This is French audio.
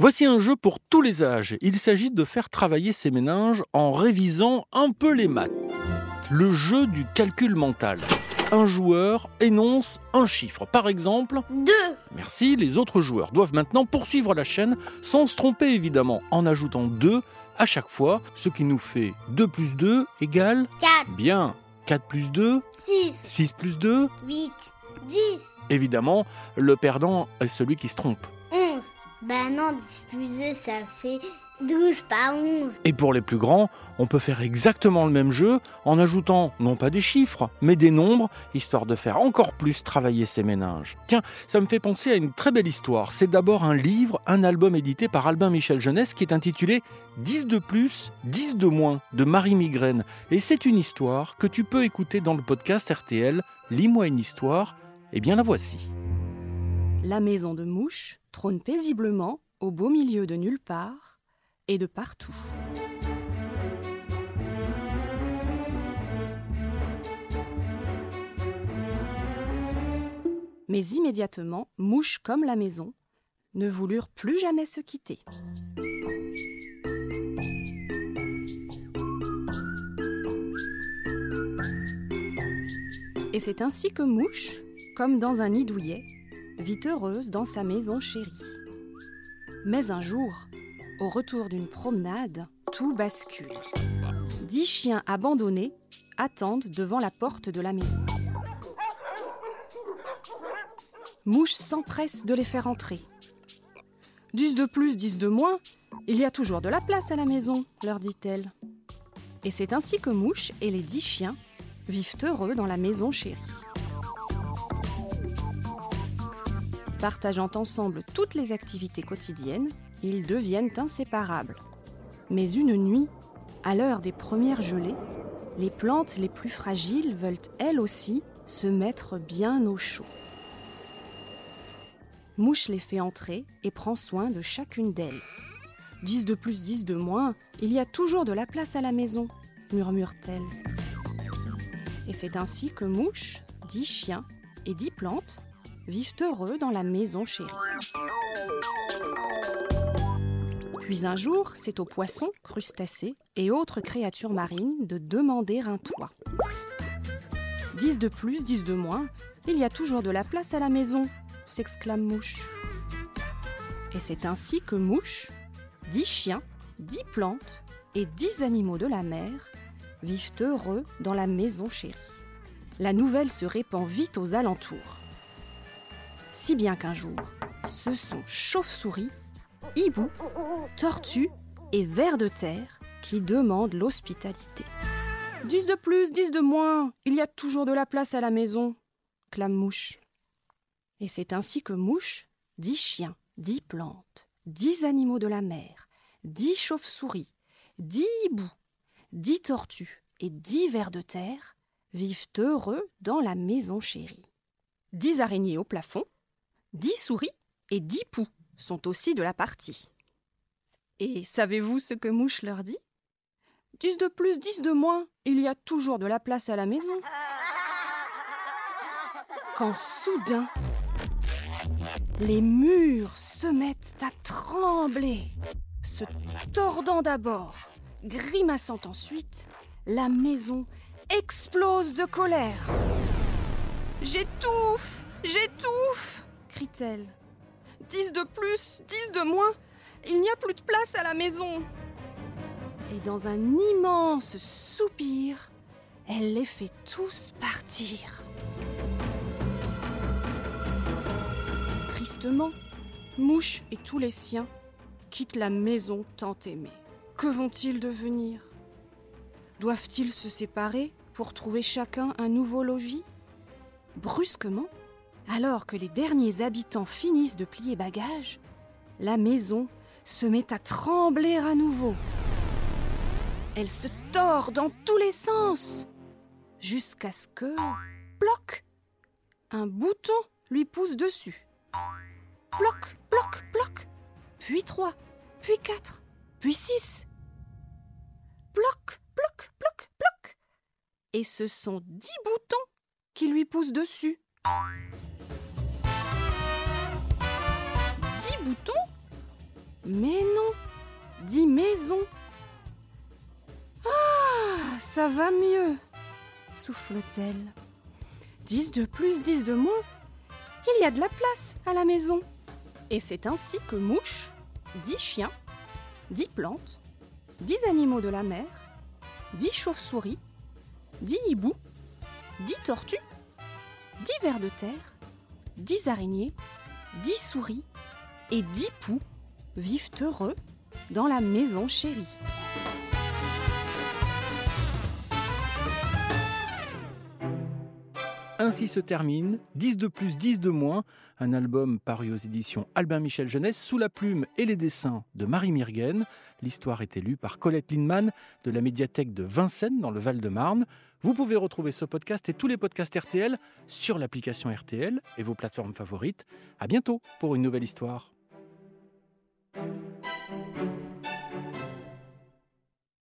Voici un jeu pour tous les âges. Il s'agit de faire travailler ses méninges en révisant un peu les maths. Le jeu du calcul mental. Un joueur énonce un chiffre. Par exemple, 2, merci, les autres joueurs doivent maintenant poursuivre la chaîne sans se tromper évidemment, en ajoutant 2 à chaque fois, ce qui nous fait 2 plus 2 égale 4, bien 4 plus 2, 6, 6 plus 2. 8, 10, Évidemment, le perdant est celui qui se trompe. 11. Bah non, 10 plus 2, ça fait 12, pas 11. Et pour les plus grands, on peut faire exactement le même jeu en ajoutant non pas des chiffres, mais des nombres, histoire de faire encore plus travailler ses méninges. Tiens, ça me fait penser à une très belle histoire. C'est d'abord un livre, un album édité par Albin Michel Jeunesse qui est intitulé 10 de plus, 10 de moins de Marie Migraine. Et c'est une histoire que tu peux écouter dans le podcast RTL Lis-moi une histoire. Eh bien la voici. La maison de mouche trône paisiblement au beau milieu de nulle part et de partout. Mais immédiatement, mouche comme la maison ne voulurent plus jamais se quitter. Et c'est ainsi que Mouche, comme dans un nid douillet, vit heureuse dans sa maison chérie. Mais un jour, au retour d'une promenade, tout bascule. Dix chiens abandonnés attendent devant la porte de la maison. Mouche s'empresse de les faire entrer. Dix de plus, dix de moins, il y a toujours de la place à la maison, leur dit-elle. Et c'est ainsi que Mouche et les dix chiens vivent heureux dans la maison chérie. Partageant ensemble toutes les activités quotidiennes, ils deviennent inséparables. Mais une nuit, à l'heure des premières gelées, les plantes les plus fragiles veulent elles aussi se mettre bien au chaud. Mouche les fait entrer et prend soin de chacune d'elles. Dix de plus, dix de moins, il y a toujours de la place à la maison, murmure-t-elle. Et c'est ainsi que Mouche, dix chiens et dix plantes vivent heureux dans la maison chérie. Puis un jour, c'est aux poissons, crustacés et autres créatures marines de demander un toit. Dix de plus, dix de moins, il y a toujours de la place à la maison, s'exclame Mouche. Et c'est ainsi que Mouche, dix chiens, dix plantes et dix animaux de la mer vivent heureux dans la maison chérie. La nouvelle se répand vite aux alentours. Si bien qu'un jour, ce sont chauves-souris, hiboux, tortues et vers de terre qui demandent l'hospitalité. Dix de plus, dix de moins, il y a toujours de la place à la maison, clame Mouche. Et c'est ainsi que Mouche, dix chiens, dix plantes, dix animaux de la mer, dix chauves-souris, dix hiboux, dix tortues et dix vers de terre vivent heureux dans la maison chérie. Dix araignées au plafond, dix souris et dix poux sont aussi de la partie. Et savez-vous ce que Mouche leur dit? Dix de plus, dix de moins, il y a toujours de la place à la maison. Quand soudain, les murs se mettent à trembler, se tordant d'abord, grimaçant ensuite, la maison explose de colère. J'étouffe J'étouffe crie-t-elle. Dix de plus, dix de moins, il n'y a plus de place à la maison. Et dans un immense soupir, elle les fait tous partir. Tristement, Mouche et tous les siens quittent la maison tant aimée. Que vont-ils devenir? Doivent-ils se séparer pour trouver chacun un nouveau logis? Brusquement, alors que les derniers habitants finissent de plier bagages, la maison se met à trembler à nouveau. Elle se tord dans tous les sens, jusqu'à ce que, ploc, un bouton lui pousse dessus. Ploc, ploc, ploc, puis trois, puis quatre, puis six. Ploc, ploc, ploc, ploc. Et ce sont dix boutons qui lui poussent dessus. Mais non, dix maisons. Ah, ça va mieux, souffle-t-elle. Dix de plus, dix de moins. Il y a de la place à la maison. Et c'est ainsi que mouches, dix chiens, dix plantes, dix animaux de la mer, dix chauves-souris, dix hiboux, dix tortues, dix vers de terre, dix araignées, dix souris et dix poux vivent heureux dans la maison chérie. Ainsi se termine 10 de plus, 10 de moins, un album paru aux éditions Albin Michel Jeunesse sous la plume et les dessins de Marie Mirguen. L'histoire est lue par Colette Lindemann de la médiathèque de Vincennes dans le Val-de-Marne. Vous pouvez retrouver ce podcast et tous les podcasts RTL sur l'application RTL et vos plateformes favorites. À bientôt pour une nouvelle histoire. Thank you.